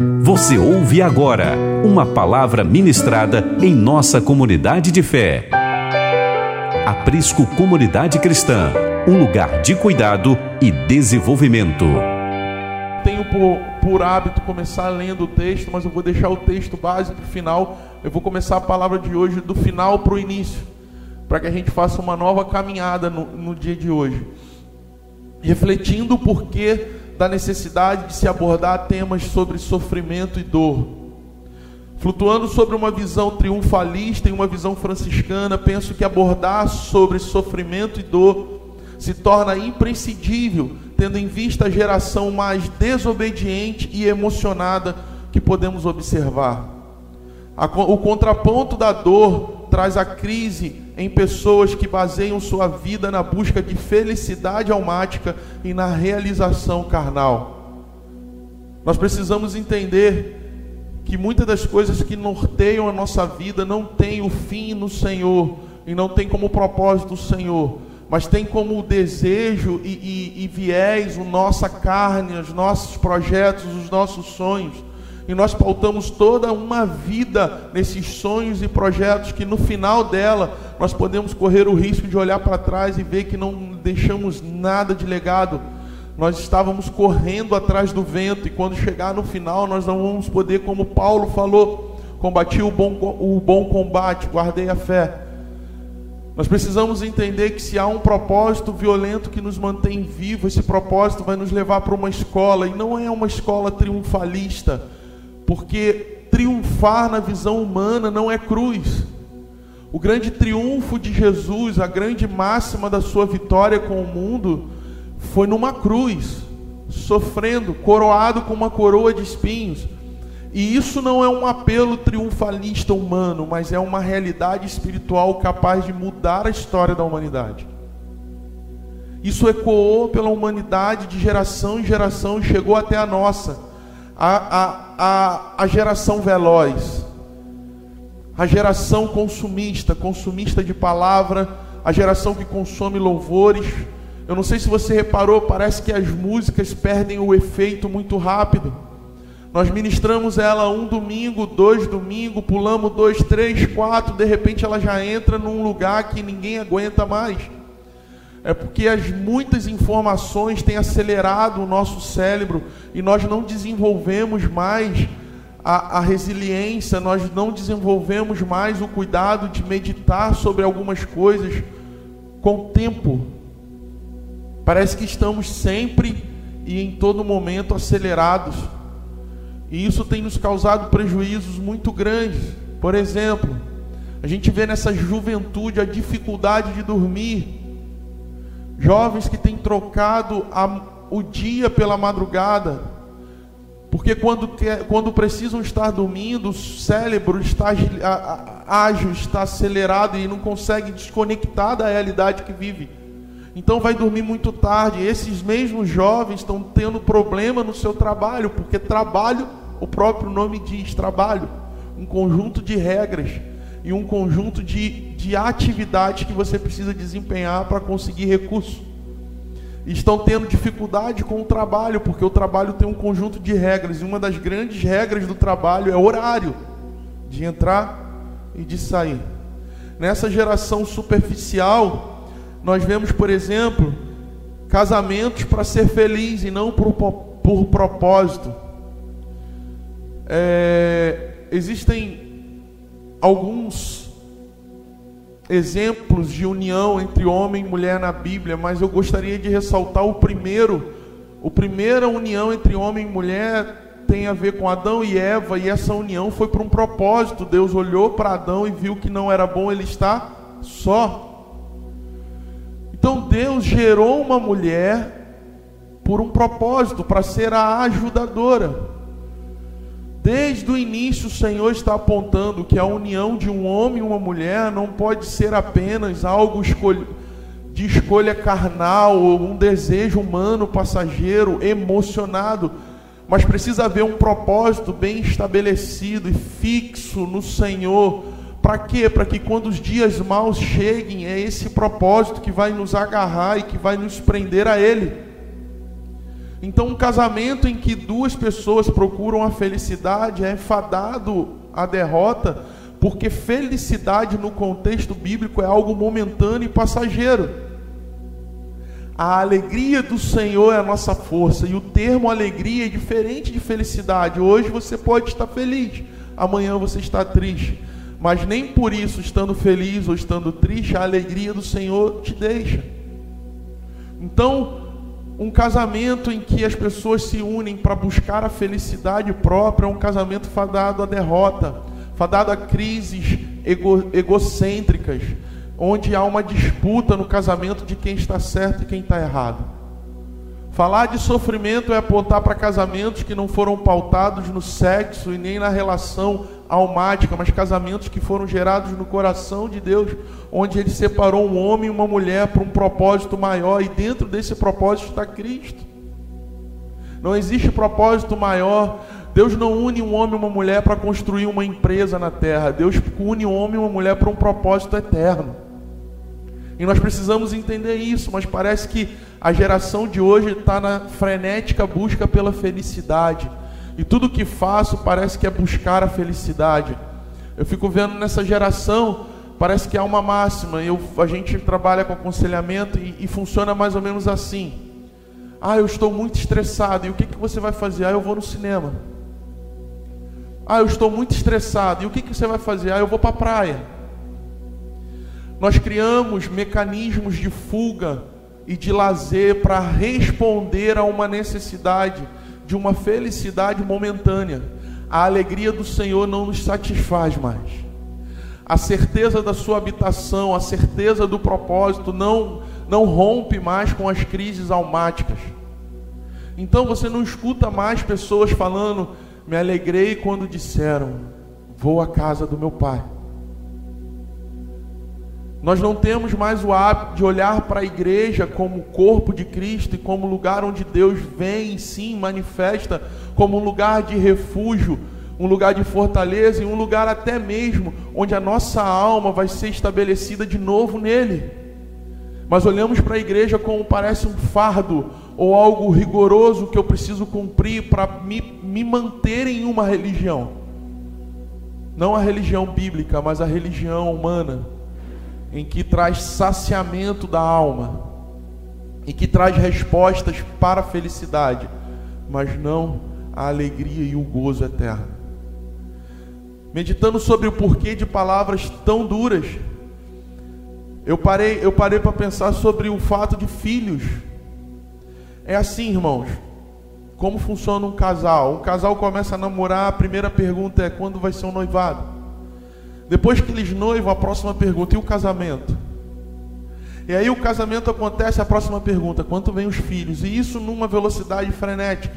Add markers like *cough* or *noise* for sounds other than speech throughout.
Você ouve agora uma palavra ministrada em nossa comunidade de fé. Aprisco Comunidade Cristã, um lugar de cuidado e desenvolvimento. Tenho por, por hábito começar lendo o texto, mas eu vou deixar o texto base para o final. Eu vou começar a palavra de hoje do final para o início, para que a gente faça uma nova caminhada no, no dia de hoje. Refletindo o porquê da necessidade de se abordar temas sobre sofrimento e dor. Flutuando sobre uma visão triunfalista e uma visão franciscana, penso que abordar sobre sofrimento e dor se torna imprescindível, tendo em vista a geração mais desobediente e emocionada que podemos observar. O contraponto da dor traz a crise em pessoas que baseiam sua vida na busca de felicidade almática e na realização carnal. Nós precisamos entender que muitas das coisas que norteiam a nossa vida não têm o fim no Senhor e não tem como propósito o Senhor, mas tem como desejo e, e, e viés a nossa carne, os nossos projetos, os nossos sonhos e nós pautamos toda uma vida nesses sonhos e projetos que no final dela nós podemos correr o risco de olhar para trás e ver que não deixamos nada de legado. Nós estávamos correndo atrás do vento e quando chegar no final nós não vamos poder, como Paulo falou, combati o bom, o bom combate, guardei a fé. Nós precisamos entender que se há um propósito violento que nos mantém vivos, esse propósito vai nos levar para uma escola, e não é uma escola triunfalista, porque triunfar na visão humana não é cruz. O grande triunfo de Jesus, a grande máxima da sua vitória com o mundo, foi numa cruz, sofrendo, coroado com uma coroa de espinhos. E isso não é um apelo triunfalista humano, mas é uma realidade espiritual capaz de mudar a história da humanidade. Isso ecoou pela humanidade de geração em geração e chegou até a nossa a, a, a, a geração veloz, a geração consumista, consumista de palavra, a geração que consome louvores. Eu não sei se você reparou, parece que as músicas perdem o efeito muito rápido. Nós ministramos ela um domingo, dois domingos, pulamos dois, três, quatro, de repente ela já entra num lugar que ninguém aguenta mais é porque as muitas informações têm acelerado o nosso cérebro e nós não desenvolvemos mais a, a, resiliência, nós não desenvolvemos mais o cuidado de meditar sobre algumas coisas com tempo. Parece que estamos sempre e em todo momento acelerados. E isso tem nos causado prejuízos muito grandes. Por exemplo, a gente vê nessa juventude a dificuldade de dormir Jovens que têm trocado a, o dia pela madrugada, porque quando, quando precisam estar dormindo, o cérebro está ágil, está acelerado e não consegue desconectar da realidade que vive. Então vai dormir muito tarde. Esses mesmos jovens estão tendo problema no seu trabalho, porque trabalho, o próprio nome diz, trabalho, um conjunto de regras e um conjunto de, de atividades que você precisa desempenhar para conseguir recurso. Estão tendo dificuldade com o trabalho, porque o trabalho tem um conjunto de regras, e uma das grandes regras do trabalho é horário de entrar e de sair. Nessa geração superficial, nós vemos, por exemplo, casamentos para ser feliz e não por, por propósito. É, existem alguns exemplos de união entre homem e mulher na Bíblia, mas eu gostaria de ressaltar o primeiro. O primeira união entre homem e mulher tem a ver com Adão e Eva, e essa união foi por um propósito. Deus olhou para Adão e viu que não era bom ele estar só. Então Deus gerou uma mulher por um propósito, para ser a ajudadora. Desde o início, o Senhor está apontando que a união de um homem e uma mulher não pode ser apenas algo de escolha carnal ou um desejo humano, passageiro, emocionado, mas precisa haver um propósito bem estabelecido e fixo no Senhor. Para quê? Para que quando os dias maus cheguem, é esse propósito que vai nos agarrar e que vai nos prender a Ele. Então, um casamento em que duas pessoas procuram a felicidade é fadado à derrota, porque felicidade no contexto bíblico é algo momentâneo e passageiro. A alegria do Senhor é a nossa força, e o termo alegria é diferente de felicidade. Hoje você pode estar feliz, amanhã você está triste, mas nem por isso, estando feliz ou estando triste, a alegria do Senhor te deixa. Então, um casamento em que as pessoas se unem para buscar a felicidade própria é um casamento fadado à derrota, fadado a crises ego, egocêntricas, onde há uma disputa no casamento de quem está certo e quem está errado. Falar de sofrimento é apontar para casamentos que não foram pautados no sexo e nem na relação almática, mas casamentos que foram gerados no coração de Deus, onde Ele separou um homem e uma mulher para um propósito maior, e dentro desse propósito está Cristo. Não existe propósito maior. Deus não une um homem e uma mulher para construir uma empresa na terra. Deus une um homem e uma mulher para um propósito eterno. E nós precisamos entender isso, mas parece que a geração de hoje está na frenética busca pela felicidade e tudo que faço parece que é buscar a felicidade. Eu fico vendo nessa geração, parece que há uma máxima. Eu, a gente trabalha com aconselhamento e, e funciona mais ou menos assim. Ah, eu estou muito estressado. E o que, que você vai fazer? Ah, eu vou no cinema. Ah, eu estou muito estressado. E o que, que você vai fazer? Ah, eu vou para a praia. Nós criamos mecanismos de fuga e de lazer para responder a uma necessidade de uma felicidade momentânea. A alegria do Senhor não nos satisfaz mais. A certeza da sua habitação, a certeza do propósito não não rompe mais com as crises almáticas. Então você não escuta mais pessoas falando: "Me alegrei quando disseram: vou à casa do meu pai". Nós não temos mais o hábito de olhar para a igreja como corpo de Cristo e como lugar onde Deus vem e sim manifesta como um lugar de refúgio, um lugar de fortaleza e um lugar até mesmo onde a nossa alma vai ser estabelecida de novo nele. Mas olhamos para a igreja como parece um fardo ou algo rigoroso que eu preciso cumprir para me, me manter em uma religião. Não a religião bíblica, mas a religião humana em que traz saciamento da alma, em que traz respostas para a felicidade, mas não a alegria e o gozo eterno. Meditando sobre o porquê de palavras tão duras, eu parei, eu parei para pensar sobre o fato de filhos. É assim, irmãos. Como funciona um casal? Um casal começa a namorar, a primeira pergunta é quando vai ser o um noivado? Depois que eles noivam, a próxima pergunta: e o casamento? E aí o casamento acontece, a próxima pergunta: quanto vem os filhos? E isso numa velocidade frenética.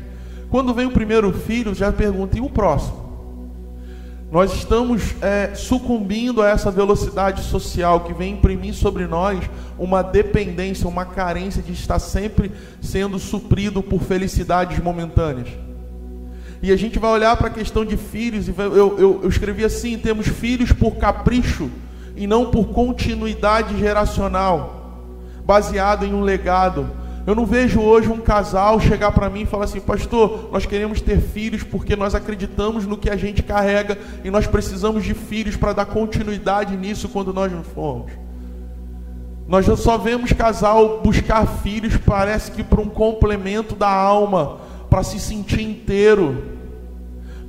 Quando vem o primeiro filho, já pergunta: e o próximo? Nós estamos é, sucumbindo a essa velocidade social que vem imprimir sobre nós uma dependência, uma carência de estar sempre sendo suprido por felicidades momentâneas. E a gente vai olhar para a questão de filhos, e eu, eu, eu escrevi assim: temos filhos por capricho e não por continuidade geracional, baseado em um legado. Eu não vejo hoje um casal chegar para mim e falar assim, pastor, nós queremos ter filhos porque nós acreditamos no que a gente carrega e nós precisamos de filhos para dar continuidade nisso quando nós não formos. Nós só vemos casal buscar filhos, parece que para um complemento da alma, para se sentir inteiro.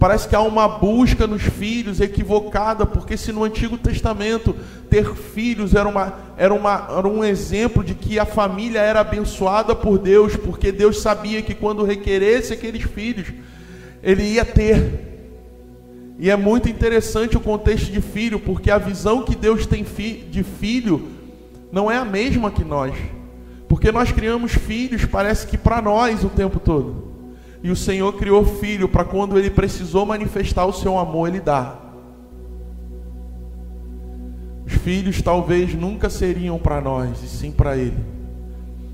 Parece que há uma busca nos filhos equivocada, porque se no Antigo Testamento ter filhos era, uma, era, uma, era um exemplo de que a família era abençoada por Deus, porque Deus sabia que quando requeresse aqueles filhos, ele ia ter. E é muito interessante o contexto de filho, porque a visão que Deus tem de filho não é a mesma que nós. Porque nós criamos filhos, parece que para nós o tempo todo. E o Senhor criou filho para quando ele precisou manifestar o seu amor, ele dá. Os filhos talvez nunca seriam para nós, e sim para ele.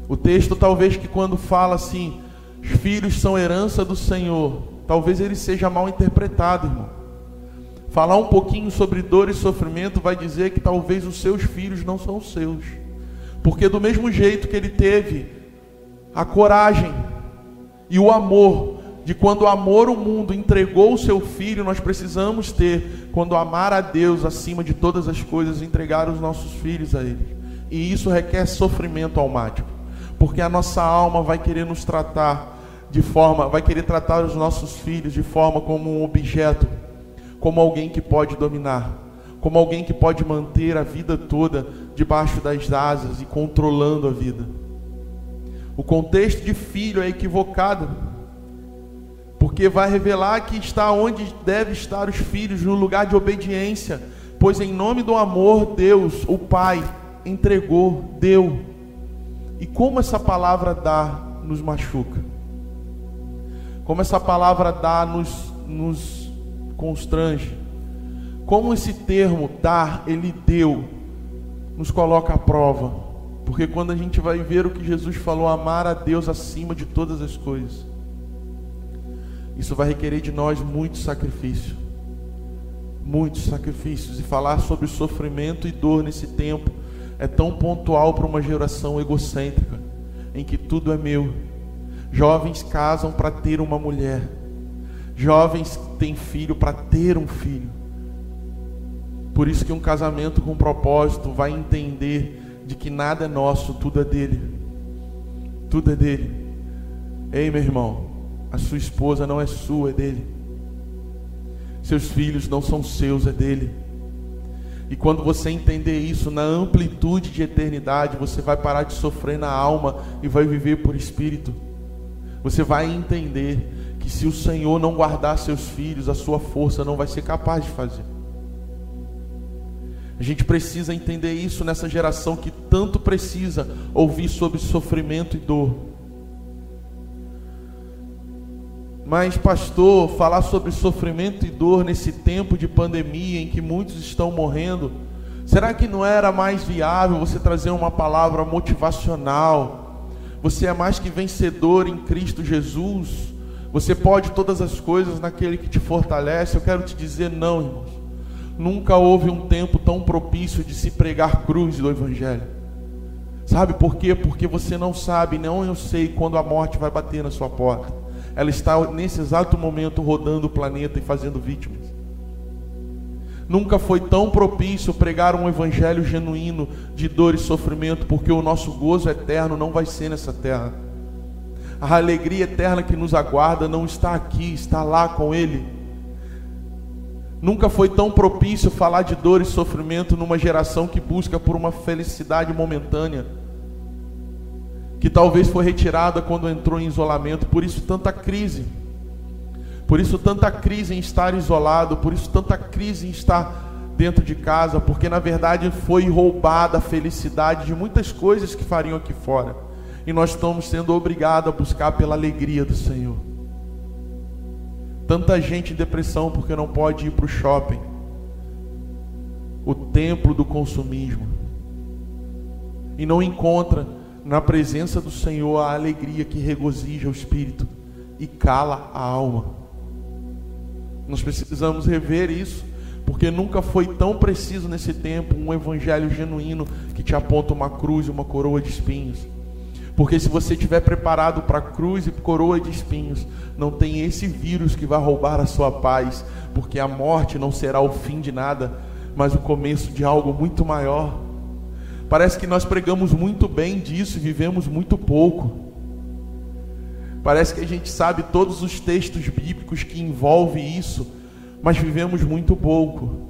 O texto talvez que quando fala assim, os filhos são herança do Senhor, talvez ele seja mal interpretado, irmão. Falar um pouquinho sobre dor e sofrimento vai dizer que talvez os seus filhos não são seus. Porque do mesmo jeito que ele teve a coragem E o amor, de quando amor o mundo entregou o seu filho, nós precisamos ter quando amar a Deus acima de todas as coisas, entregar os nossos filhos a Ele. E isso requer sofrimento almático, porque a nossa alma vai querer nos tratar de forma, vai querer tratar os nossos filhos de forma como um objeto, como alguém que pode dominar, como alguém que pode manter a vida toda debaixo das asas e controlando a vida. O contexto de filho é equivocado, porque vai revelar que está onde deve estar os filhos, no lugar de obediência, pois em nome do amor, Deus, o Pai, entregou, deu. E como essa palavra dá nos machuca. Como essa palavra dá nos, nos constrange. Como esse termo dar, ele deu, nos coloca à prova. Porque quando a gente vai ver o que Jesus falou, amar a Deus acima de todas as coisas, isso vai requerer de nós muito sacrifício. Muitos sacrifícios. E falar sobre sofrimento e dor nesse tempo é tão pontual para uma geração egocêntrica, em que tudo é meu Jovens casam para ter uma mulher. Jovens têm filho para ter um filho. Por isso que um casamento com propósito vai entender de que nada é nosso, tudo é dele. Tudo é dele. Ei, meu irmão, a sua esposa não é sua, é dele. Seus filhos não são seus, é dele. E quando você entender isso na amplitude de eternidade, você vai parar de sofrer na alma e vai viver por espírito. Você vai entender que se o Senhor não guardar seus filhos, a sua força não vai ser capaz de fazer. A gente precisa entender isso nessa geração que tanto precisa ouvir sobre sofrimento e dor. Mas, pastor, falar sobre sofrimento e dor nesse tempo de pandemia em que muitos estão morrendo, será que não era mais viável você trazer uma palavra motivacional? Você é mais que vencedor em Cristo Jesus. Você pode todas as coisas naquele que te fortalece. Eu quero te dizer, não, irmãos. Nunca houve um tempo tão propício de se pregar cruz do Evangelho. Sabe por quê? Porque você não sabe, não eu sei quando a morte vai bater na sua porta. Ela está nesse exato momento rodando o planeta e fazendo vítimas. Nunca foi tão propício pregar um evangelho genuíno de dor e sofrimento, porque o nosso gozo eterno não vai ser nessa terra. A alegria eterna que nos aguarda não está aqui, está lá com Ele. Nunca foi tão propício falar de dor e sofrimento numa geração que busca por uma felicidade momentânea, que talvez foi retirada quando entrou em isolamento, por isso tanta crise. Por isso tanta crise em estar isolado, por isso tanta crise em estar dentro de casa, porque na verdade foi roubada a felicidade de muitas coisas que fariam aqui fora. E nós estamos sendo obrigados a buscar pela alegria do Senhor. Tanta gente em depressão porque não pode ir para o shopping. O templo do consumismo. E não encontra na presença do Senhor a alegria que regozija o espírito e cala a alma. Nós precisamos rever isso, porque nunca foi tão preciso nesse tempo um evangelho genuíno que te aponta uma cruz e uma coroa de espinhos. Porque se você estiver preparado para cruz e coroa de espinhos, não tem esse vírus que vai roubar a sua paz, porque a morte não será o fim de nada, mas o começo de algo muito maior. Parece que nós pregamos muito bem disso e vivemos muito pouco. Parece que a gente sabe todos os textos bíblicos que envolvem isso, mas vivemos muito pouco.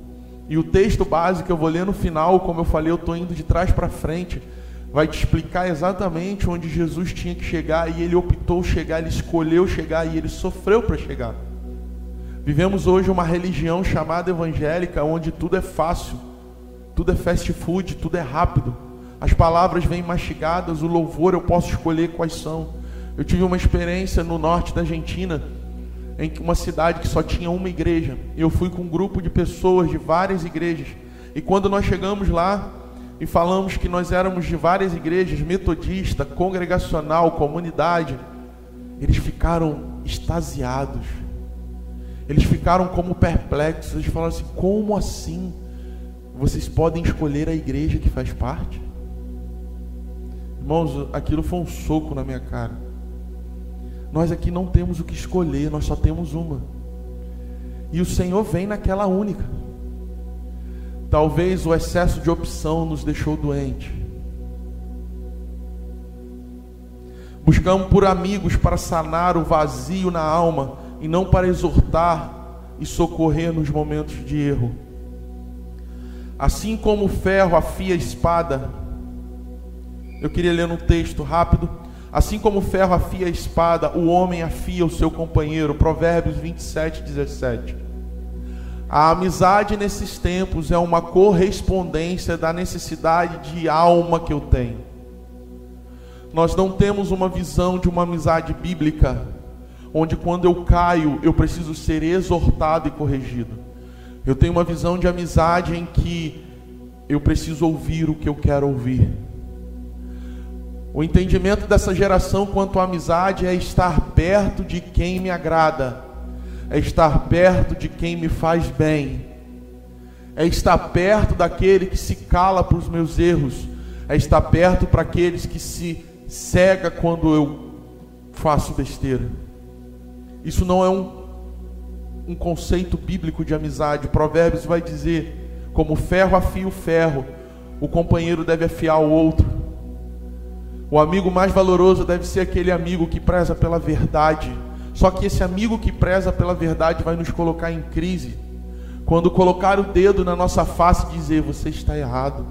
E o texto básico eu vou ler no final, como eu falei, eu estou indo de trás para frente, vai te explicar exatamente onde Jesus tinha que chegar e ele optou chegar, ele escolheu chegar e ele sofreu para chegar. Vivemos hoje uma religião chamada evangélica, onde tudo é fácil, tudo é fast food, tudo é rápido. As palavras vêm mastigadas, o louvor eu posso escolher quais são. Eu tive uma experiência no norte da Argentina, em uma cidade que só tinha uma igreja. Eu fui com um grupo de pessoas de várias igrejas. E quando nós chegamos lá e falamos que nós éramos de várias igrejas, metodista, congregacional, comunidade, eles ficaram extasiados. Eles ficaram como perplexos. Eles falaram assim: como assim? Vocês podem escolher a igreja que faz parte? Irmãos, aquilo foi um soco na minha cara. Nós aqui não temos o que escolher, nós só temos uma. E o Senhor vem naquela única. Talvez o excesso de opção nos deixou doente. Buscamos por amigos para sanar o vazio na alma e não para exortar e socorrer nos momentos de erro. Assim como o ferro afia a espada, eu queria ler um texto rápido. Assim como o ferro afia a espada, o homem afia o seu companheiro. Provérbios 27, 17. A amizade nesses tempos é uma correspondência da necessidade de alma que eu tenho. Nós não temos uma visão de uma amizade bíblica, onde quando eu caio, eu preciso ser exortado e corrigido. Eu tenho uma visão de amizade em que eu preciso ouvir o que eu quero ouvir. O entendimento dessa geração quanto à amizade é estar perto de quem me agrada, é estar perto de quem me faz bem, é estar perto daquele que se cala para os meus erros, é estar perto para aqueles que se cega quando eu faço besteira. Isso não é um, um conceito bíblico de amizade. Provérbios vai dizer: como ferro afia o ferro, o companheiro deve afiar o outro. O amigo mais valoroso deve ser aquele amigo que preza pela verdade. Só que esse amigo que preza pela verdade vai nos colocar em crise. Quando colocar o dedo na nossa face e dizer: Você está errado.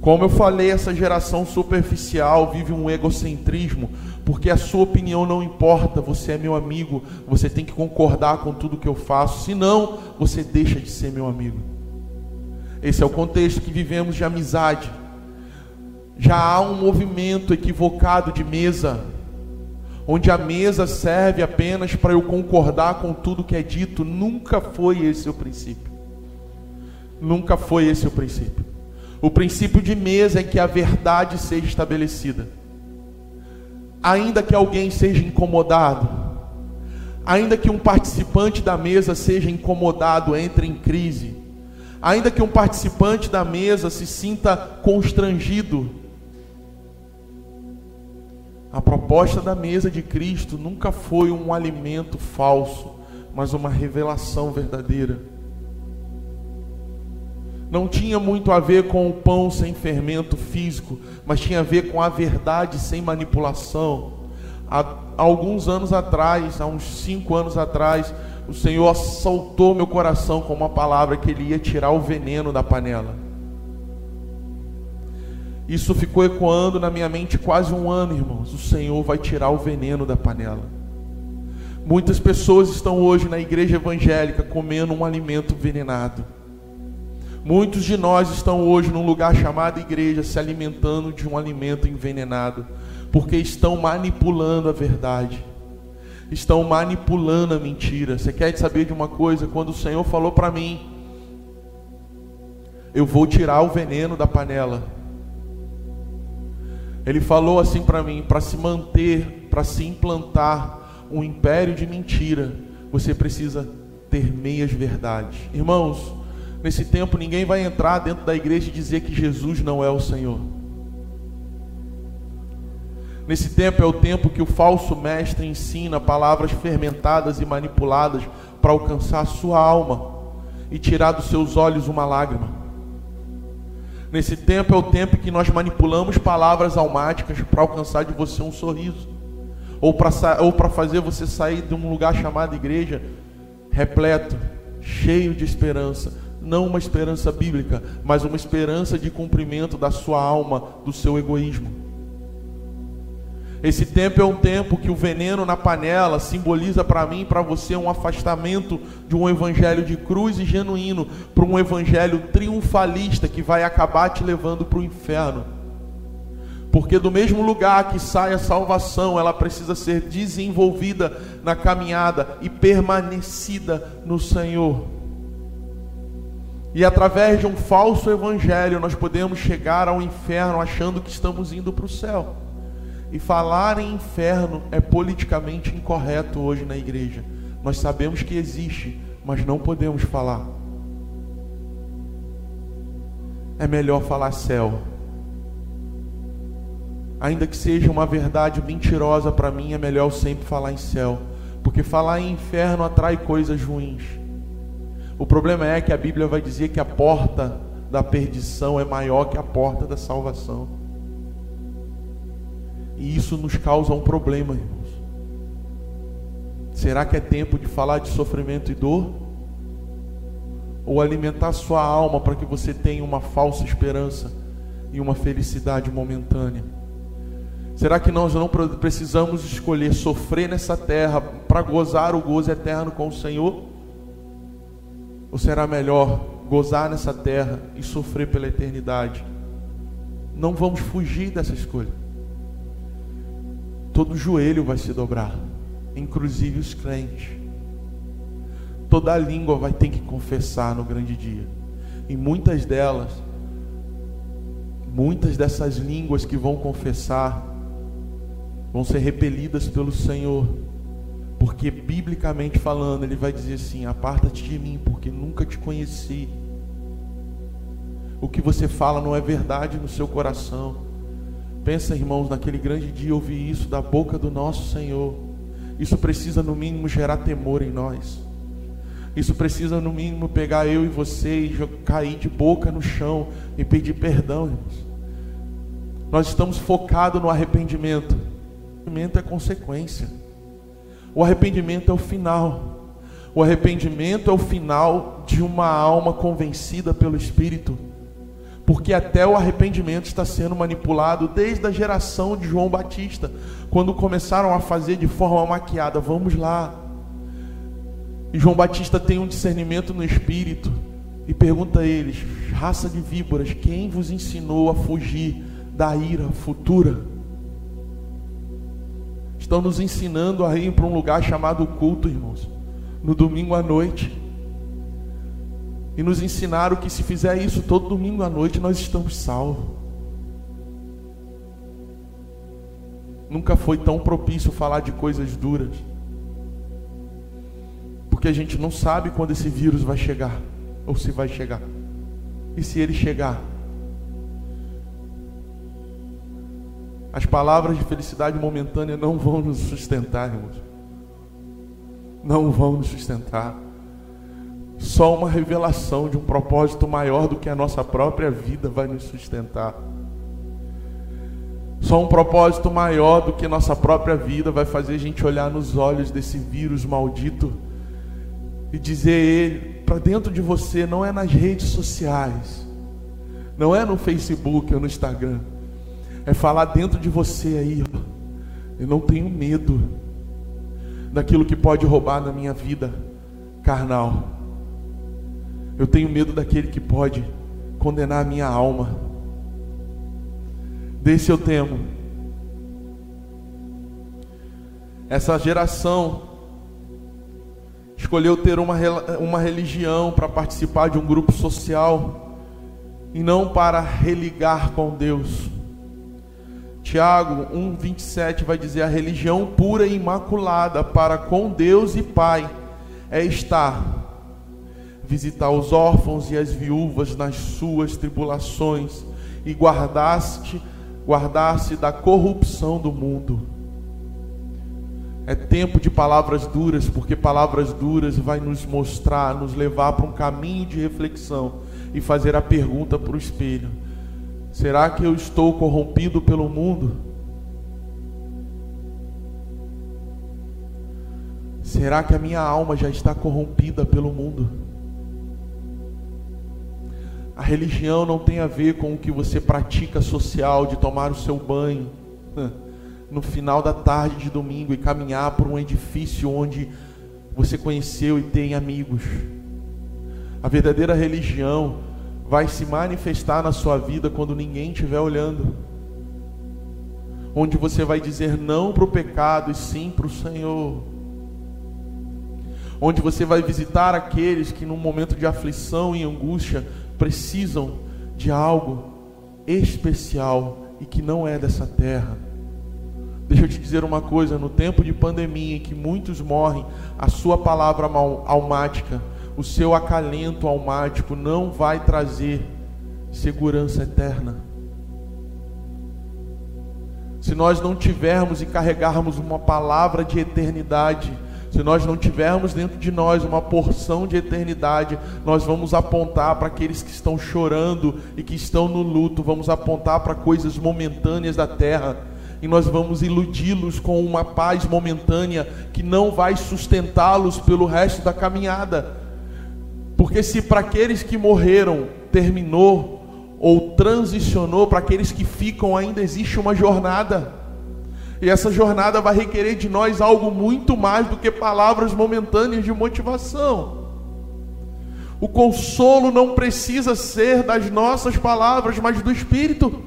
Como eu falei, essa geração superficial vive um egocentrismo, porque a sua opinião não importa. Você é meu amigo, você tem que concordar com tudo que eu faço, senão você deixa de ser meu amigo. Esse é o contexto que vivemos de amizade já há um movimento equivocado de mesa, onde a mesa serve apenas para eu concordar com tudo que é dito. Nunca foi esse o princípio. Nunca foi esse o princípio. O princípio de mesa é que a verdade seja estabelecida. Ainda que alguém seja incomodado, ainda que um participante da mesa seja incomodado, entre em crise, ainda que um participante da mesa se sinta constrangido, a proposta da mesa de Cristo nunca foi um alimento falso, mas uma revelação verdadeira. Não tinha muito a ver com o pão sem fermento físico, mas tinha a ver com a verdade sem manipulação. Há alguns anos atrás, há uns cinco anos atrás, o Senhor soltou meu coração com uma palavra que Ele ia tirar o veneno da panela. Isso ficou ecoando na minha mente quase um ano, irmãos. O Senhor vai tirar o veneno da panela. Muitas pessoas estão hoje na igreja evangélica comendo um alimento envenenado. Muitos de nós estão hoje num lugar chamado igreja se alimentando de um alimento envenenado, porque estão manipulando a verdade. Estão manipulando a mentira. Você quer saber de uma coisa? Quando o Senhor falou para mim, eu vou tirar o veneno da panela ele falou assim para mim: para se manter, para se implantar um império de mentira, você precisa ter meias verdades. Irmãos, nesse tempo ninguém vai entrar dentro da igreja e dizer que Jesus não é o Senhor. Nesse tempo é o tempo que o falso mestre ensina palavras fermentadas e manipuladas para alcançar sua alma e tirar dos seus olhos uma lágrima. Nesse tempo é o tempo que nós manipulamos palavras almáticas para alcançar de você um sorriso, ou para ou fazer você sair de um lugar chamado igreja repleto, cheio de esperança, não uma esperança bíblica, mas uma esperança de cumprimento da sua alma, do seu egoísmo. Esse tempo é um tempo que o veneno na panela simboliza para mim e para você um afastamento de um evangelho de cruz e genuíno para um evangelho triunfalista que vai acabar te levando para o inferno. Porque do mesmo lugar que sai a salvação, ela precisa ser desenvolvida na caminhada e permanecida no Senhor. E através de um falso evangelho, nós podemos chegar ao inferno achando que estamos indo para o céu. E falar em inferno é politicamente incorreto hoje na igreja. Nós sabemos que existe, mas não podemos falar. É melhor falar céu. Ainda que seja uma verdade mentirosa para mim, é melhor sempre falar em céu, porque falar em inferno atrai coisas ruins. O problema é que a Bíblia vai dizer que a porta da perdição é maior que a porta da salvação. E isso nos causa um problema, irmãos. Será que é tempo de falar de sofrimento e dor? Ou alimentar sua alma para que você tenha uma falsa esperança e uma felicidade momentânea? Será que nós não precisamos escolher sofrer nessa terra para gozar o gozo eterno com o Senhor? Ou será melhor gozar nessa terra e sofrer pela eternidade? Não vamos fugir dessa escolha. Todo joelho vai se dobrar, inclusive os crentes. Toda língua vai ter que confessar no grande dia. E muitas delas, muitas dessas línguas que vão confessar, vão ser repelidas pelo Senhor. Porque biblicamente falando, ele vai dizer assim: "Aparta-te de mim, porque nunca te conheci". O que você fala não é verdade no seu coração. Pensa, irmãos, naquele grande dia ouvir isso da boca do nosso Senhor. Isso precisa no mínimo gerar temor em nós. Isso precisa no mínimo pegar eu e você e cair de boca no chão e pedir perdão, irmãos. Nós estamos focados no arrependimento arrependimento é consequência. O arrependimento é o final. O arrependimento é o final de uma alma convencida pelo Espírito. Porque até o arrependimento está sendo manipulado desde a geração de João Batista, quando começaram a fazer de forma maquiada, vamos lá. E João Batista tem um discernimento no espírito e pergunta a eles: raça de víboras, quem vos ensinou a fugir da ira futura? estão nos ensinando a ir para um lugar chamado culto, irmãos, no domingo à noite. E nos ensinaram que se fizer isso todo domingo à noite, nós estamos salvos. Nunca foi tão propício falar de coisas duras. Porque a gente não sabe quando esse vírus vai chegar, ou se vai chegar. E se ele chegar, As palavras de felicidade momentânea não vão nos sustentar, irmãos. Não vão nos sustentar. Só uma revelação de um propósito maior do que a nossa própria vida vai nos sustentar. Só um propósito maior do que nossa própria vida vai fazer a gente olhar nos olhos desse vírus maldito e dizer ele para dentro de você, não é nas redes sociais, não é no Facebook ou no Instagram é falar dentro de você aí, ó. Eu não tenho medo daquilo que pode roubar na minha vida carnal. Eu tenho medo daquele que pode condenar a minha alma. Desse eu temo. Essa geração escolheu ter uma, uma religião para participar de um grupo social e não para religar com Deus. Tiago 1:27 vai dizer a religião pura e imaculada para com Deus e Pai é estar visitar os órfãos e as viúvas nas suas tribulações e guardar-se guardar-se da corrupção do mundo. É tempo de palavras duras, porque palavras duras vai nos mostrar, nos levar para um caminho de reflexão e fazer a pergunta para o espelho Será que eu estou corrompido pelo mundo? Será que a minha alma já está corrompida pelo mundo? A religião não tem a ver com o que você pratica social de tomar o seu banho no final da tarde de domingo e caminhar por um edifício onde você conheceu e tem amigos. A verdadeira religião vai se manifestar na sua vida quando ninguém estiver olhando. Onde você vai dizer não para o pecado e sim para o Senhor. Onde você vai visitar aqueles que, num momento de aflição e angústia, precisam de algo especial e que não é dessa terra. Deixa eu te dizer uma coisa: no tempo de pandemia em que muitos morrem, a sua palavra almática o seu acalento almático não vai trazer segurança eterna. se nós não tivermos e carregarmos uma palavra de eternidade, se nós não tivermos dentro de nós uma porção de eternidade, nós vamos apontar para aqueles que estão chorando e que estão no luto, vamos apontar para coisas momentâneas da terra e nós vamos iludi-los com uma paz momentânea que não vai sustentá-los pelo resto da caminhada. Porque se para aqueles que morreram terminou ou transicionou, para aqueles que ficam ainda existe uma jornada. E essa jornada vai requerer de nós algo muito mais do que palavras momentâneas de motivação. O consolo não precisa ser das nossas palavras, mas do Espírito.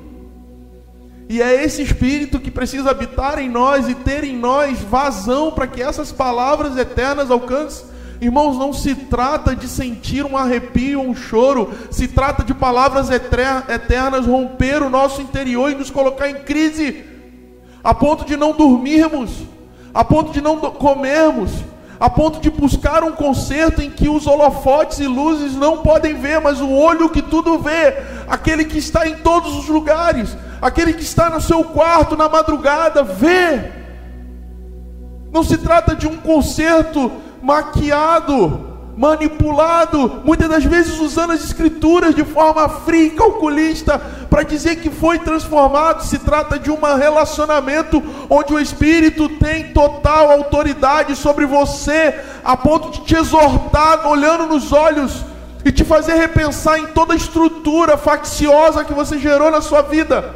E é esse Espírito que precisa habitar em nós e ter em nós vazão para que essas palavras eternas alcancem Irmãos, não se trata de sentir um arrepio, um choro, se trata de palavras eternas romper o nosso interior e nos colocar em crise, a ponto de não dormirmos, a ponto de não comermos, a ponto de buscar um concerto em que os holofotes e luzes não podem ver, mas o olho que tudo vê, aquele que está em todos os lugares, aquele que está no seu quarto na madrugada, vê. Não se trata de um concerto maquiado, manipulado, muitas das vezes usando as escrituras de forma fria e calculista para dizer que foi transformado. Se trata de um relacionamento onde o Espírito tem total autoridade sobre você, a ponto de te exortar, olhando nos olhos e te fazer repensar em toda a estrutura facciosa que você gerou na sua vida.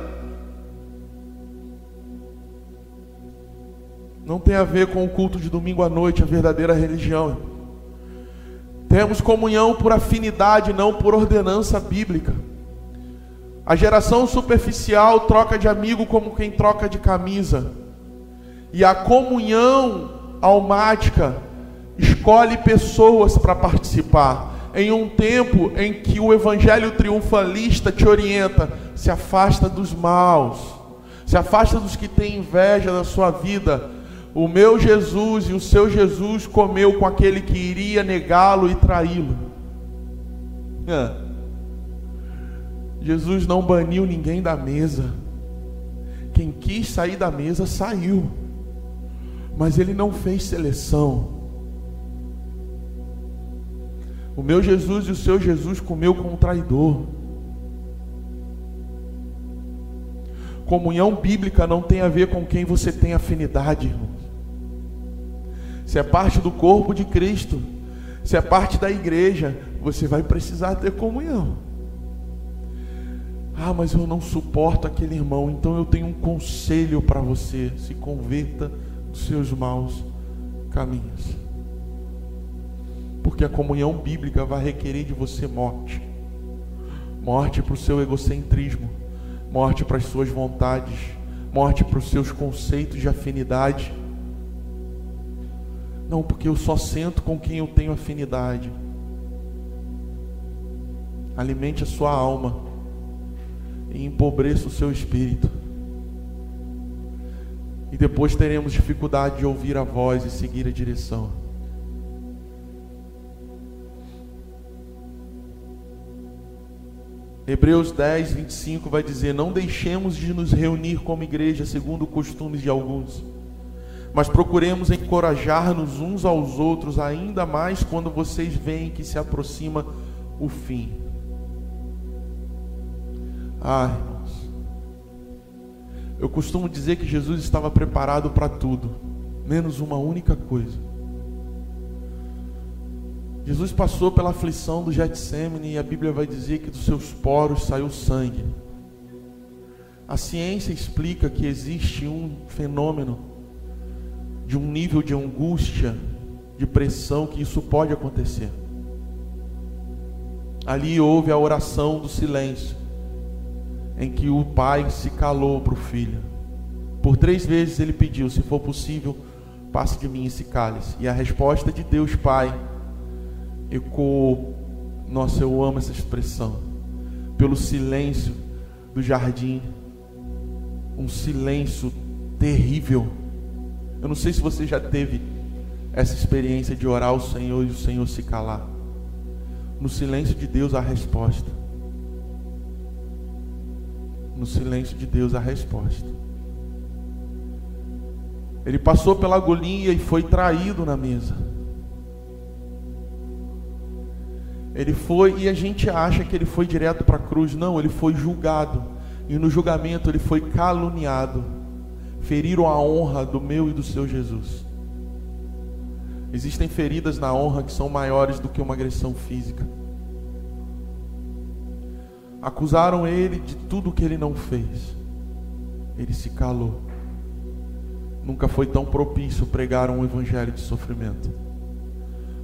Não tem a ver com o culto de domingo à noite, a verdadeira religião. Temos comunhão por afinidade, não por ordenança bíblica. A geração superficial troca de amigo como quem troca de camisa. E a comunhão almática escolhe pessoas para participar. Em um tempo em que o evangelho triunfalista te orienta, se afasta dos maus, se afasta dos que têm inveja da sua vida, o meu Jesus e o seu Jesus comeu com aquele que iria negá-lo e traí-lo. É. Jesus não baniu ninguém da mesa. Quem quis sair da mesa saiu. Mas ele não fez seleção. O meu Jesus e o seu Jesus comeu com um traidor. Comunhão bíblica não tem a ver com quem você tem afinidade, se é parte do corpo de Cristo, se é parte da igreja, você vai precisar ter comunhão. Ah, mas eu não suporto aquele irmão, então eu tenho um conselho para você: se converta dos seus maus caminhos. Porque a comunhão bíblica vai requerer de você morte morte para o seu egocentrismo, morte para as suas vontades, morte para os seus conceitos de afinidade não, porque eu só sento com quem eu tenho afinidade. Alimente a sua alma e empobreça o seu espírito. E depois teremos dificuldade de ouvir a voz e seguir a direção. Hebreus 10, 25 vai dizer: Não deixemos de nos reunir como igreja, segundo o costume de alguns mas procuremos encorajar-nos uns aos outros, ainda mais quando vocês veem que se aproxima o fim. Ah, irmãos, eu costumo dizer que Jesus estava preparado para tudo, menos uma única coisa. Jesus passou pela aflição do Getsemane e a Bíblia vai dizer que dos seus poros saiu sangue. A ciência explica que existe um fenômeno de um nível de angústia, de pressão, que isso pode acontecer. Ali houve a oração do silêncio, em que o pai se calou para o filho. Por três vezes ele pediu: se for possível, passe de mim esse cálice. E a resposta de Deus Pai ecoou. Nossa, eu amo essa expressão. Pelo silêncio do jardim, um silêncio terrível eu não sei se você já teve essa experiência de orar ao Senhor e o Senhor se calar. No silêncio de Deus a resposta. No silêncio de Deus a resposta. Ele passou pela agonia e foi traído na mesa. Ele foi, e a gente acha que ele foi direto para a cruz. Não, ele foi julgado. E no julgamento ele foi caluniado. Feriram a honra do meu e do seu Jesus. Existem feridas na honra que são maiores do que uma agressão física. Acusaram ele de tudo que ele não fez. Ele se calou. Nunca foi tão propício pregar um evangelho de sofrimento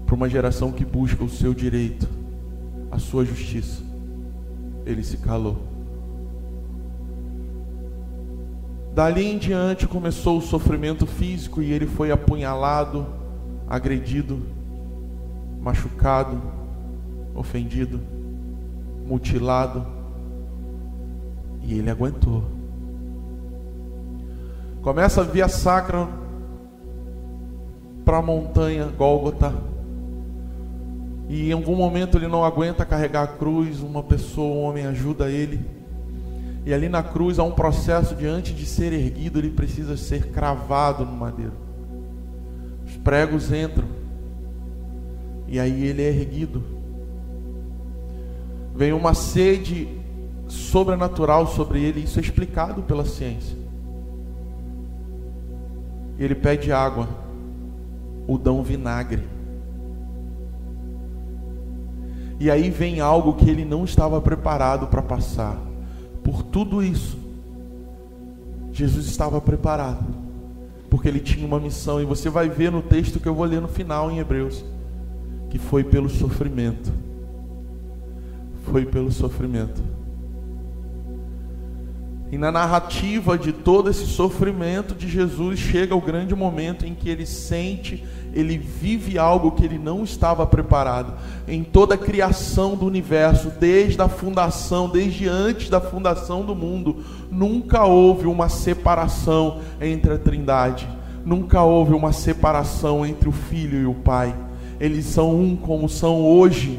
para uma geração que busca o seu direito, a sua justiça. Ele se calou. Dali em diante começou o sofrimento físico e ele foi apunhalado, agredido, machucado, ofendido, mutilado. E ele aguentou. Começa a via sacra para a montanha Gólgota. E em algum momento ele não aguenta carregar a cruz, uma pessoa, um homem ajuda ele. E ali na cruz há um processo de antes de ser erguido, ele precisa ser cravado no madeiro. Os pregos entram. E aí ele é erguido. Vem uma sede sobrenatural sobre ele, isso é explicado pela ciência. Ele pede água, o dão vinagre. E aí vem algo que ele não estava preparado para passar. Por tudo isso, Jesus estava preparado, porque ele tinha uma missão, e você vai ver no texto que eu vou ler no final em Hebreus, que foi pelo sofrimento. Foi pelo sofrimento. E na narrativa de todo esse sofrimento de Jesus, chega o grande momento em que ele sente, ele vive algo que ele não estava preparado. Em toda a criação do universo, desde a fundação, desde antes da fundação do mundo, nunca houve uma separação entre a Trindade. Nunca houve uma separação entre o Filho e o Pai. Eles são um como são hoje.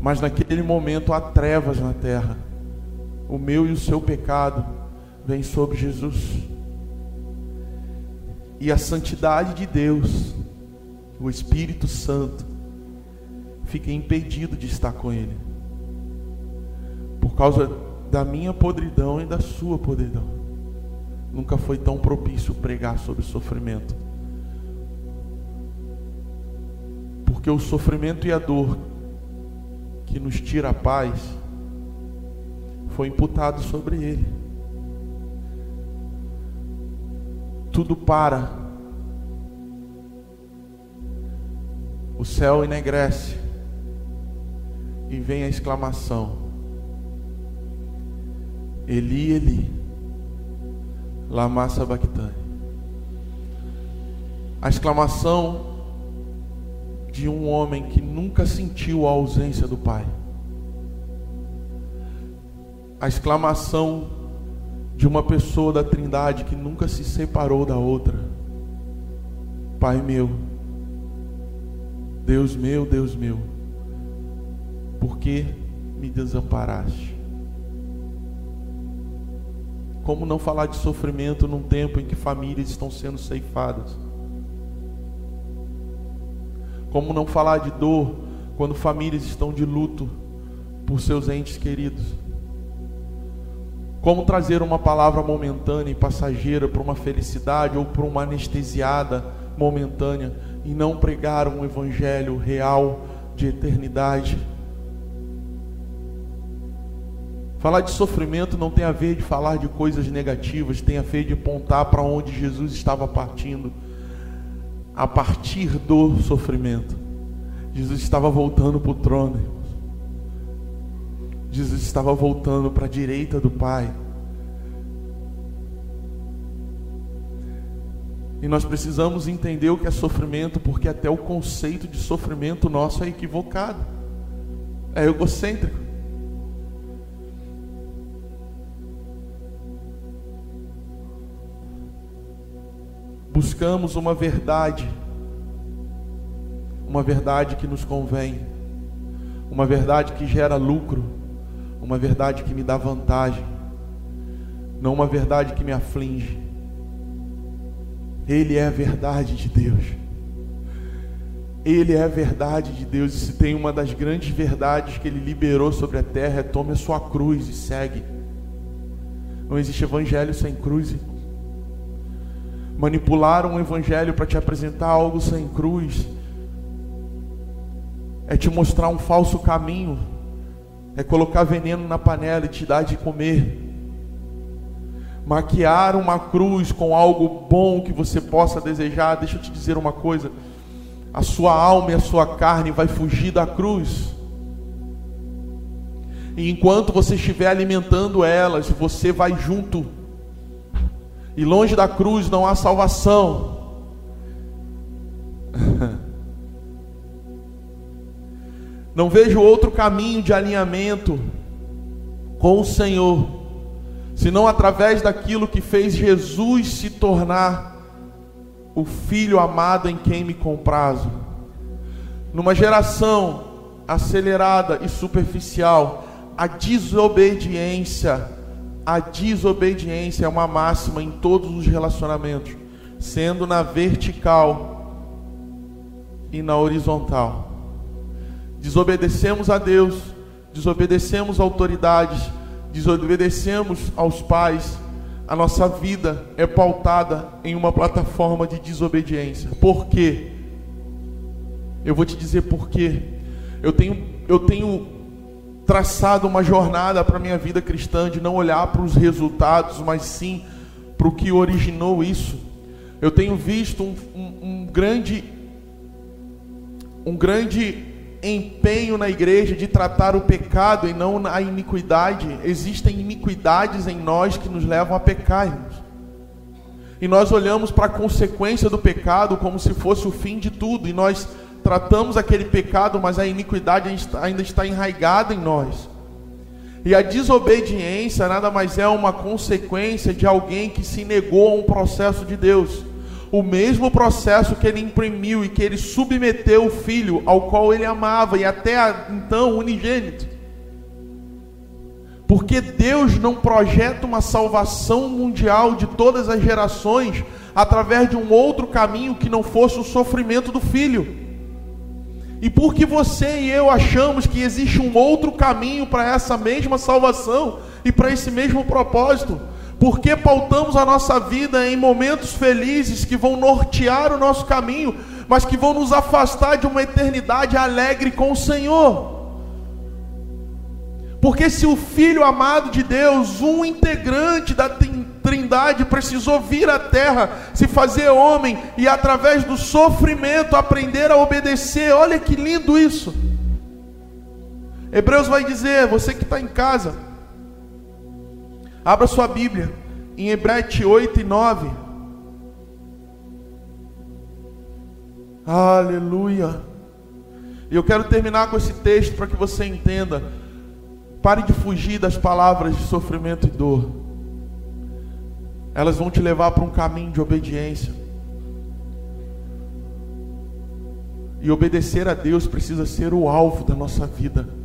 Mas naquele momento há trevas na terra o meu e o seu pecado vem sobre Jesus. E a santidade de Deus, o Espírito Santo, fica impedido de estar com Ele. Por causa da minha podridão e da sua podridão. Nunca foi tão propício pregar sobre sofrimento. Porque o sofrimento e a dor que nos tira a paz foi imputado sobre ele. Tudo para. O céu enegrece. E vem a exclamação: Eli, Eli, lama sabachthani. A exclamação de um homem que nunca sentiu a ausência do Pai a exclamação de uma pessoa da Trindade que nunca se separou da outra. Pai meu, Deus meu, Deus meu, por que me desamparaste? Como não falar de sofrimento num tempo em que famílias estão sendo ceifadas? Como não falar de dor quando famílias estão de luto por seus entes queridos? Como trazer uma palavra momentânea e passageira para uma felicidade ou para uma anestesiada momentânea e não pregar um evangelho real de eternidade? Falar de sofrimento não tem a ver de falar de coisas negativas, tem a ver de apontar para onde Jesus estava partindo. A partir do sofrimento, Jesus estava voltando para o trono. Jesus estava voltando para a direita do Pai. E nós precisamos entender o que é sofrimento, porque até o conceito de sofrimento nosso é equivocado, é egocêntrico. Buscamos uma verdade, uma verdade que nos convém, uma verdade que gera lucro uma verdade que me dá vantagem, não uma verdade que me aflige. Ele é a verdade de Deus. Ele é a verdade de Deus. E se tem uma das grandes verdades que ele liberou sobre a terra é tome a sua cruz e segue. Não existe evangelho sem cruz. Manipular um evangelho para te apresentar algo sem cruz é te mostrar um falso caminho, é colocar veneno na panela e te dar de comer. Maquiar uma cruz com algo bom que você possa desejar, deixa eu te dizer uma coisa: a sua alma e a sua carne vai fugir da cruz. E enquanto você estiver alimentando elas, você vai junto. E longe da cruz não há salvação. *laughs* Não vejo outro caminho de alinhamento com o Senhor, senão através daquilo que fez Jesus se tornar o filho amado em quem me comprazo. Numa geração acelerada e superficial, a desobediência, a desobediência é uma máxima em todos os relacionamentos, sendo na vertical e na horizontal. Desobedecemos a Deus, desobedecemos autoridades, desobedecemos aos pais. A nossa vida é pautada em uma plataforma de desobediência. Por quê? Eu vou te dizer por quê. Eu tenho, eu tenho traçado uma jornada para a minha vida cristã de não olhar para os resultados, mas sim para o que originou isso. Eu tenho visto um, um, um grande um grande empenho na igreja de tratar o pecado e não a iniquidade. Existem iniquidades em nós que nos levam a pecar, irmãos. E nós olhamos para a consequência do pecado como se fosse o fim de tudo. E nós tratamos aquele pecado, mas a iniquidade ainda está enraigada em nós. E a desobediência nada mais é uma consequência de alguém que se negou a um processo de Deus o mesmo processo que ele imprimiu e que ele submeteu o filho ao qual ele amava e até então unigênito. Porque Deus não projeta uma salvação mundial de todas as gerações através de um outro caminho que não fosse o sofrimento do filho. E porque você e eu achamos que existe um outro caminho para essa mesma salvação e para esse mesmo propósito, porque pautamos a nossa vida em momentos felizes que vão nortear o nosso caminho, mas que vão nos afastar de uma eternidade alegre com o Senhor. Porque se o Filho amado de Deus, um integrante da Trindade, precisou vir à terra, se fazer homem e através do sofrimento aprender a obedecer, olha que lindo isso. Hebreus vai dizer, você que está em casa, Abra sua Bíblia em Hebreus 8 e 9. Aleluia. E eu quero terminar com esse texto para que você entenda. Pare de fugir das palavras de sofrimento e dor. Elas vão te levar para um caminho de obediência. E obedecer a Deus precisa ser o alvo da nossa vida.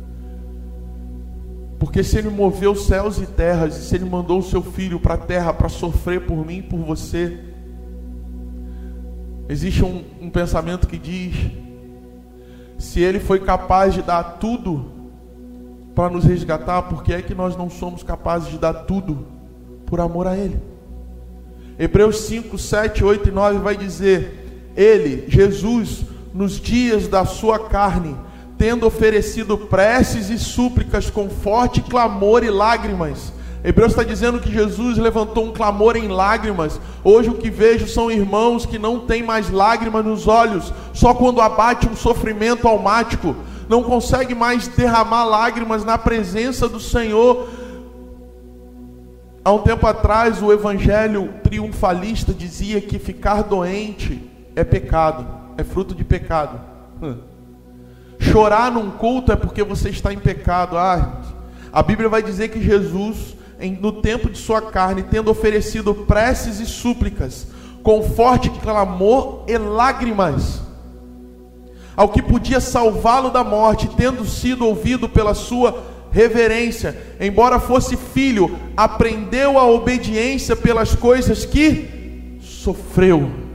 Porque se Ele moveu céus e terras, e se Ele mandou o seu filho para a terra para sofrer por mim e por você, existe um, um pensamento que diz: se Ele foi capaz de dar tudo para nos resgatar, por que é que nós não somos capazes de dar tudo por amor a Ele? Hebreus 5, 7, 8 e 9 vai dizer: Ele, Jesus, nos dias da sua carne, tendo oferecido preces e súplicas com forte clamor e lágrimas. Hebreus está dizendo que Jesus levantou um clamor em lágrimas. Hoje o que vejo são irmãos que não têm mais lágrimas nos olhos, só quando abate um sofrimento almático, não consegue mais derramar lágrimas na presença do Senhor. Há um tempo atrás, o evangelho triunfalista dizia que ficar doente é pecado, é fruto de pecado. Chorar num culto é porque você está em pecado. Ah, a Bíblia vai dizer que Jesus, no tempo de sua carne, tendo oferecido preces e súplicas, com forte clamor e lágrimas, ao que podia salvá-lo da morte, tendo sido ouvido pela sua reverência, embora fosse filho, aprendeu a obediência pelas coisas que sofreu.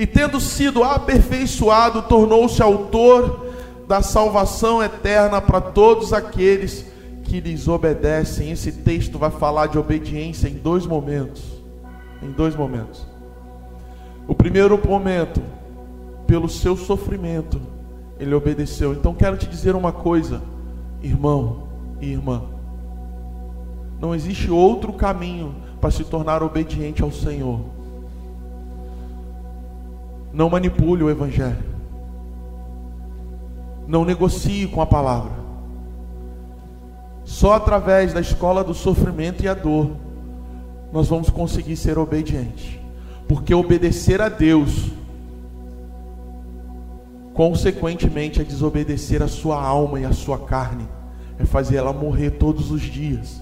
E tendo sido aperfeiçoado, tornou-se autor da salvação eterna para todos aqueles que lhes obedecem. Esse texto vai falar de obediência em dois momentos. Em dois momentos. O primeiro momento, pelo seu sofrimento, ele obedeceu. Então quero te dizer uma coisa, irmão e irmã. Não existe outro caminho para se tornar obediente ao Senhor. Não manipule o Evangelho. Não negocie com a palavra. Só através da escola do sofrimento e a dor nós vamos conseguir ser obedientes. Porque obedecer a Deus, consequentemente, é desobedecer a sua alma e a sua carne, é fazer ela morrer todos os dias.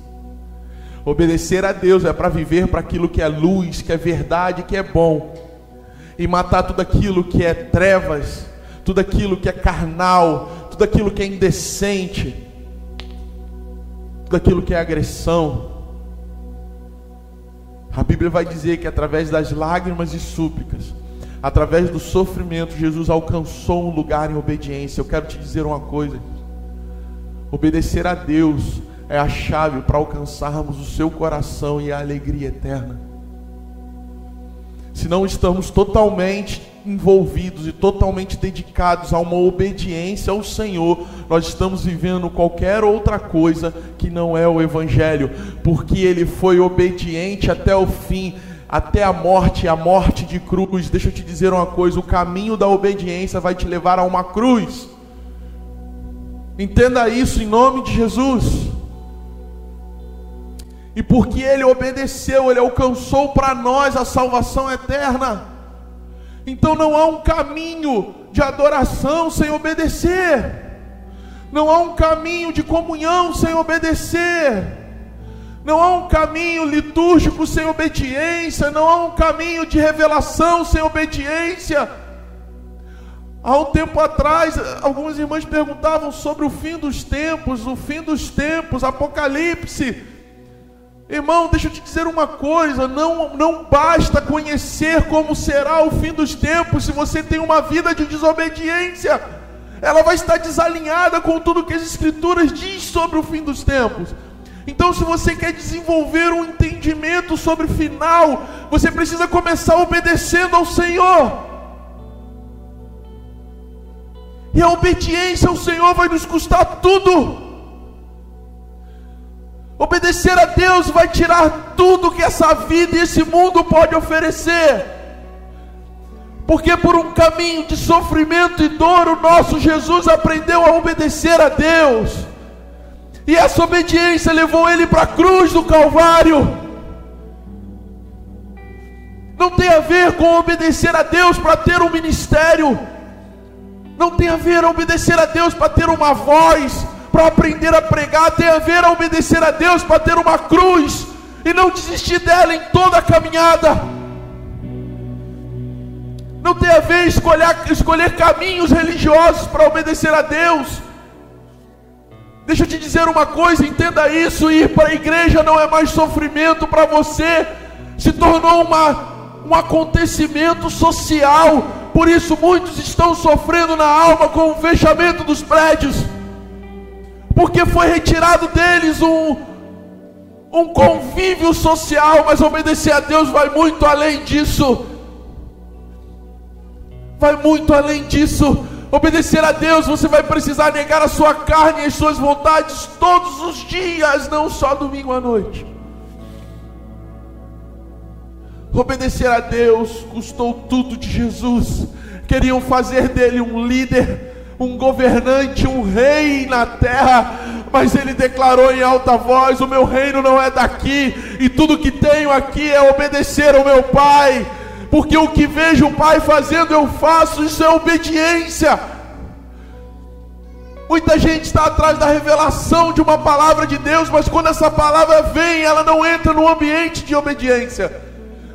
Obedecer a Deus é para viver para aquilo que é luz, que é verdade, que é bom, e matar tudo aquilo que é trevas, tudo aquilo que é carnal, tudo aquilo que é indecente, tudo aquilo que é agressão. A Bíblia vai dizer que através das lágrimas e súplicas, através do sofrimento, Jesus alcançou um lugar em obediência. Eu quero te dizer uma coisa: obedecer a Deus é a chave para alcançarmos o seu coração e a alegria eterna. Se não estamos totalmente envolvidos e totalmente dedicados a uma obediência ao Senhor, nós estamos vivendo qualquer outra coisa que não é o Evangelho, porque Ele foi obediente até o fim, até a morte, a morte de cruz. Deixa eu te dizer uma coisa: o caminho da obediência vai te levar a uma cruz. Entenda isso em nome de Jesus. E porque ele obedeceu, ele alcançou para nós a salvação eterna. Então não há um caminho de adoração sem obedecer. Não há um caminho de comunhão sem obedecer. Não há um caminho litúrgico sem obediência. Não há um caminho de revelação sem obediência. Há um tempo atrás, algumas irmãs perguntavam sobre o fim dos tempos, o fim dos tempos, Apocalipse. Irmão, deixa eu te dizer uma coisa: não, não basta conhecer como será o fim dos tempos se você tem uma vida de desobediência. Ela vai estar desalinhada com tudo que as Escrituras diz sobre o fim dos tempos. Então, se você quer desenvolver um entendimento sobre o final, você precisa começar obedecendo ao Senhor. E a obediência ao Senhor vai nos custar tudo. Obedecer a Deus vai tirar tudo que essa vida e esse mundo pode oferecer. Porque por um caminho de sofrimento e dor, o nosso Jesus aprendeu a obedecer a Deus. E essa obediência levou ele para a cruz do Calvário. Não tem a ver com obedecer a Deus para ter um ministério. Não tem a ver obedecer a Deus para ter uma voz para aprender a pregar tem a ver a obedecer a Deus para ter uma cruz e não desistir dela em toda a caminhada. Não tem a ver escolher, escolher caminhos religiosos para obedecer a Deus. Deixa eu te dizer uma coisa, entenda isso: ir para a igreja não é mais sofrimento para você, se tornou uma, um acontecimento social. Por isso, muitos estão sofrendo na alma com o fechamento dos prédios porque foi retirado deles um, um convívio social, mas obedecer a Deus vai muito além disso. Vai muito além disso. Obedecer a Deus, você vai precisar negar a sua carne e as suas vontades todos os dias, não só domingo à noite. Obedecer a Deus custou tudo de Jesus. Queriam fazer dele um líder um governante, um rei na terra, mas ele declarou em alta voz: O meu reino não é daqui, e tudo que tenho aqui é obedecer ao meu Pai, porque o que vejo o Pai fazendo eu faço, isso é obediência. Muita gente está atrás da revelação de uma palavra de Deus, mas quando essa palavra vem, ela não entra no ambiente de obediência,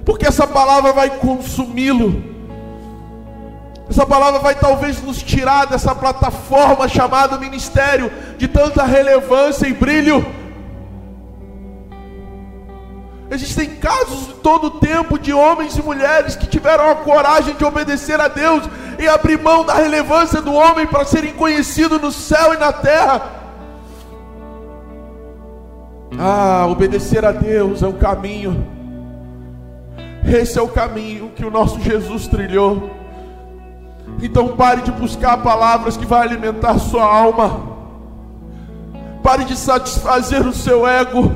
porque essa palavra vai consumi-lo. Essa palavra vai talvez nos tirar dessa plataforma chamada ministério, de tanta relevância e brilho. Existem casos de todo o tempo de homens e mulheres que tiveram a coragem de obedecer a Deus e abrir mão da relevância do homem para serem conhecidos no céu e na terra. Ah, obedecer a Deus é o caminho. Esse é o caminho que o nosso Jesus trilhou. Então pare de buscar palavras que vão alimentar sua alma. Pare de satisfazer o seu ego.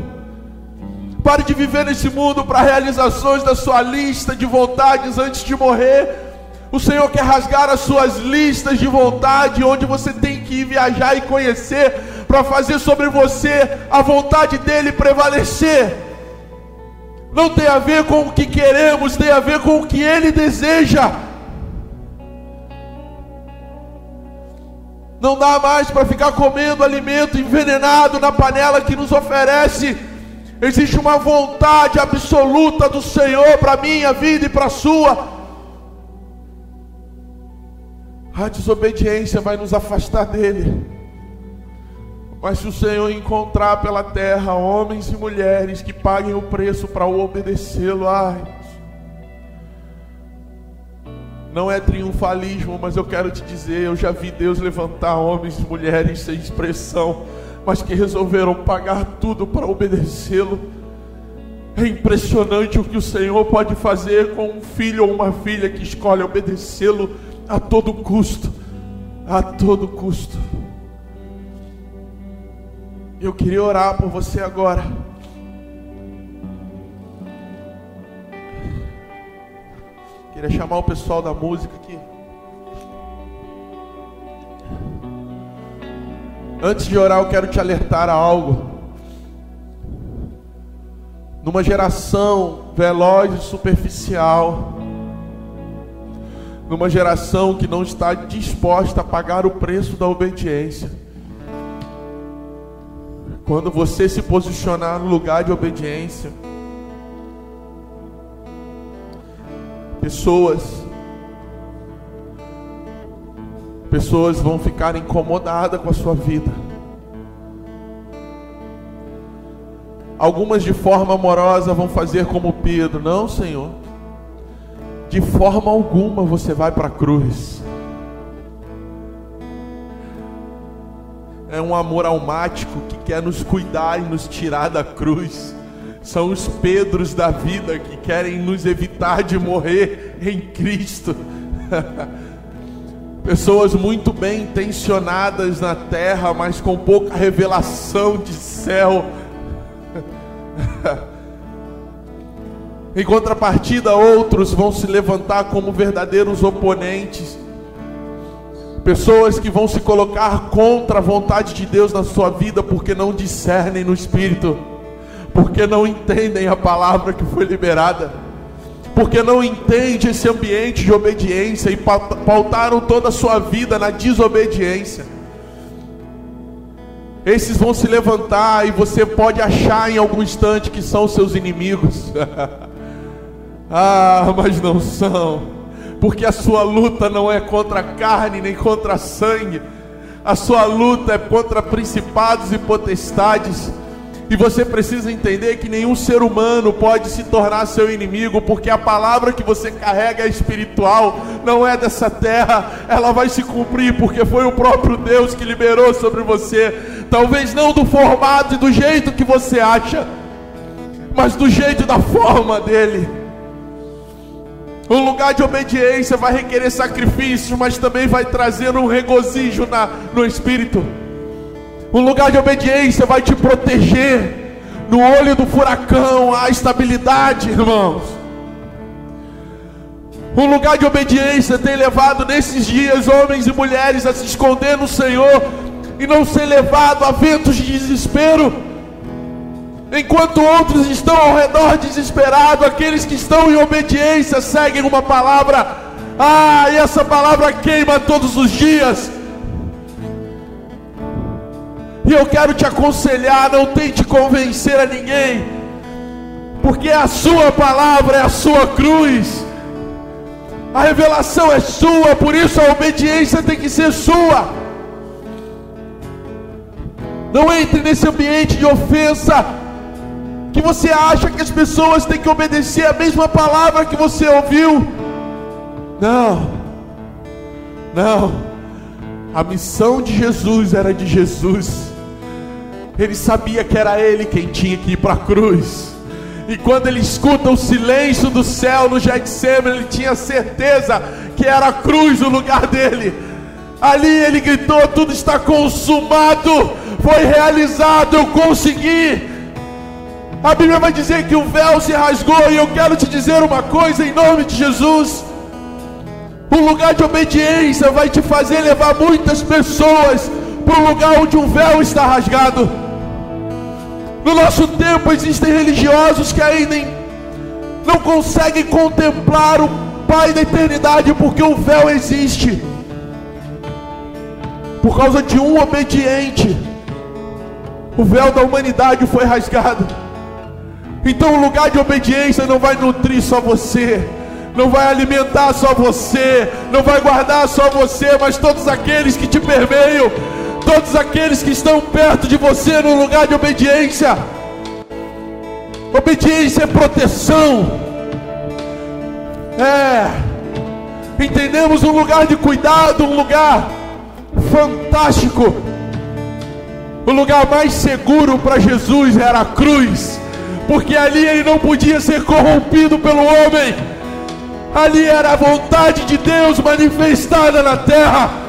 Pare de viver nesse mundo para realizações da sua lista de vontades antes de morrer. O Senhor quer rasgar as suas listas de vontade, onde você tem que ir viajar e conhecer, para fazer sobre você a vontade dEle prevalecer. Não tem a ver com o que queremos, tem a ver com o que Ele deseja. Não dá mais para ficar comendo alimento envenenado na panela que nos oferece. Existe uma vontade absoluta do Senhor para a minha vida e para a sua. A desobediência vai nos afastar dele. Mas se o Senhor encontrar pela terra homens e mulheres que paguem o preço para obedecê-lo, ai, não é triunfalismo, mas eu quero te dizer, eu já vi Deus levantar homens e mulheres sem expressão, mas que resolveram pagar tudo para obedecê-lo. É impressionante o que o Senhor pode fazer com um filho ou uma filha que escolhe obedecê-lo a todo custo, a todo custo. Eu queria orar por você agora. Queria chamar o pessoal da música aqui. Antes de orar, eu quero te alertar a algo. Numa geração veloz e superficial, numa geração que não está disposta a pagar o preço da obediência. Quando você se posicionar no lugar de obediência, pessoas pessoas vão ficar incomodadas com a sua vida. Algumas de forma amorosa vão fazer como Pedro, não, Senhor. De forma alguma você vai para a cruz. É um amor almático que quer nos cuidar e nos tirar da cruz. São os Pedros da vida que querem nos evitar de morrer em Cristo. *laughs* Pessoas muito bem intencionadas na terra, mas com pouca revelação de céu. *laughs* Em contrapartida, outros vão se levantar como verdadeiros oponentes. Pessoas que vão se colocar contra a vontade de Deus na sua vida porque não discernem no espírito, porque não entendem a palavra que foi liberada, porque não entendem esse ambiente de obediência e pautaram toda a sua vida na desobediência. Esses vão se levantar e você pode achar em algum instante que são seus inimigos. *laughs* Ah, mas não são, porque a sua luta não é contra a carne nem contra sangue, a sua luta é contra principados e potestades. E você precisa entender que nenhum ser humano pode se tornar seu inimigo, porque a palavra que você carrega é espiritual, não é dessa terra, ela vai se cumprir, porque foi o próprio Deus que liberou sobre você. Talvez não do formato e do jeito que você acha, mas do jeito e da forma dele. Um lugar de obediência vai requerer sacrifício, mas também vai trazer um regozijo na, no espírito. Um lugar de obediência vai te proteger. No olho do furacão, a estabilidade, irmãos. Um lugar de obediência tem levado nesses dias homens e mulheres a se esconder no Senhor e não ser levado a ventos de desespero Enquanto outros estão ao redor desesperados, aqueles que estão em obediência seguem uma palavra. Ah, e essa palavra queima todos os dias. E eu quero te aconselhar, não tente convencer a ninguém, porque a sua palavra é a sua cruz. A revelação é sua, por isso a obediência tem que ser sua. Não entre nesse ambiente de ofensa Que você acha que as pessoas têm que obedecer a mesma palavra que você ouviu? Não, não. A missão de Jesus era de Jesus. Ele sabia que era ele quem tinha que ir para a cruz. E quando ele escuta o silêncio do céu no Getsemane, ele tinha certeza que era a cruz o lugar dele. Ali ele gritou: Tudo está consumado, foi realizado, eu consegui. A Bíblia vai dizer que o véu se rasgou, e eu quero te dizer uma coisa em nome de Jesus. Um lugar de obediência vai te fazer levar muitas pessoas para o lugar onde um véu está rasgado. No nosso tempo existem religiosos que ainda não conseguem contemplar o Pai da eternidade porque o véu existe. Por causa de um obediente, o véu da humanidade foi rasgado. Então o lugar de obediência não vai nutrir só você, não vai alimentar só você, não vai guardar só você, mas todos aqueles que te permeiam, todos aqueles que estão perto de você no lugar de obediência. Obediência é proteção. É. Entendemos um lugar de cuidado, um lugar fantástico. O lugar mais seguro para Jesus era a cruz, porque ali ele não podia ser corrompido pelo homem. Ali era a vontade de Deus manifestada na terra.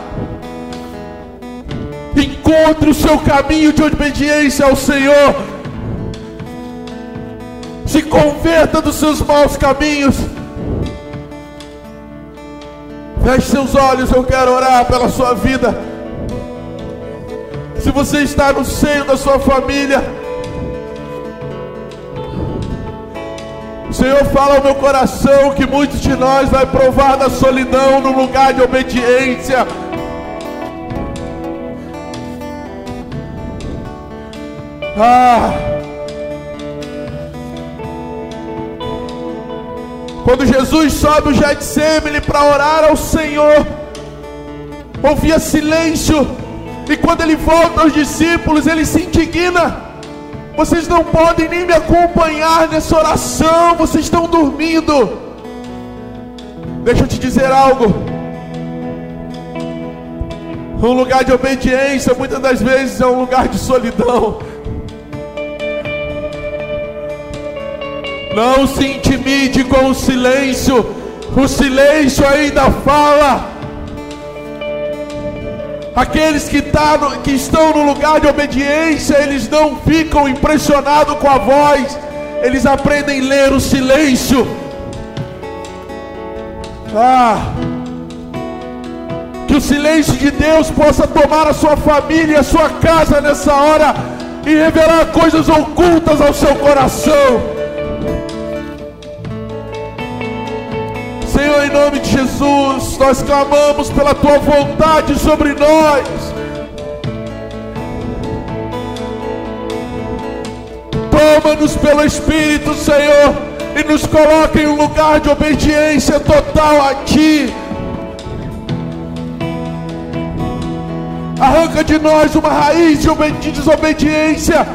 Encontre o seu caminho de obediência ao Senhor. Se converta dos seus maus caminhos. Feche seus olhos, eu quero orar pela sua vida. Se você está no seio da sua família, o Senhor fala ao meu coração que muitos de nós vai provar da solidão no lugar de obediência. Ah, quando Jesus sobe o Getsemane para orar ao Senhor, ouvia silêncio, e quando ele volta aos discípulos, ele se indigna. Vocês não podem nem me acompanhar nessa oração, vocês estão dormindo. Deixa eu te dizer algo. Um lugar de obediência muitas das vezes é um lugar de solidão. Não se intimide com o silêncio. O silêncio ainda fala. Aqueles que, tá no, que estão no lugar de obediência, eles não ficam impressionados com a voz, eles aprendem a ler o silêncio. Ah, que o silêncio de Deus possa tomar a sua família a sua casa nessa hora e revelar coisas ocultas ao seu coração. Senhor, em nome de Jesus, nós clamamos pela tua vontade sobre nós. Toma-nos pelo Espírito, Senhor, e nos coloca em um lugar de obediência total a Ti. Arranca de nós uma raiz de desobediência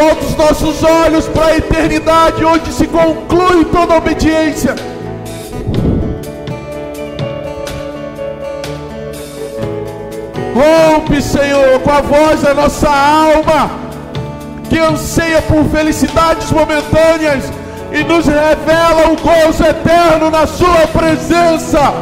Volta os nossos olhos para a eternidade, onde se conclui toda obediência. Rompe, Senhor, com a voz da nossa alma, que anseia por felicidades momentâneas e nos revela o gozo eterno na Sua presença.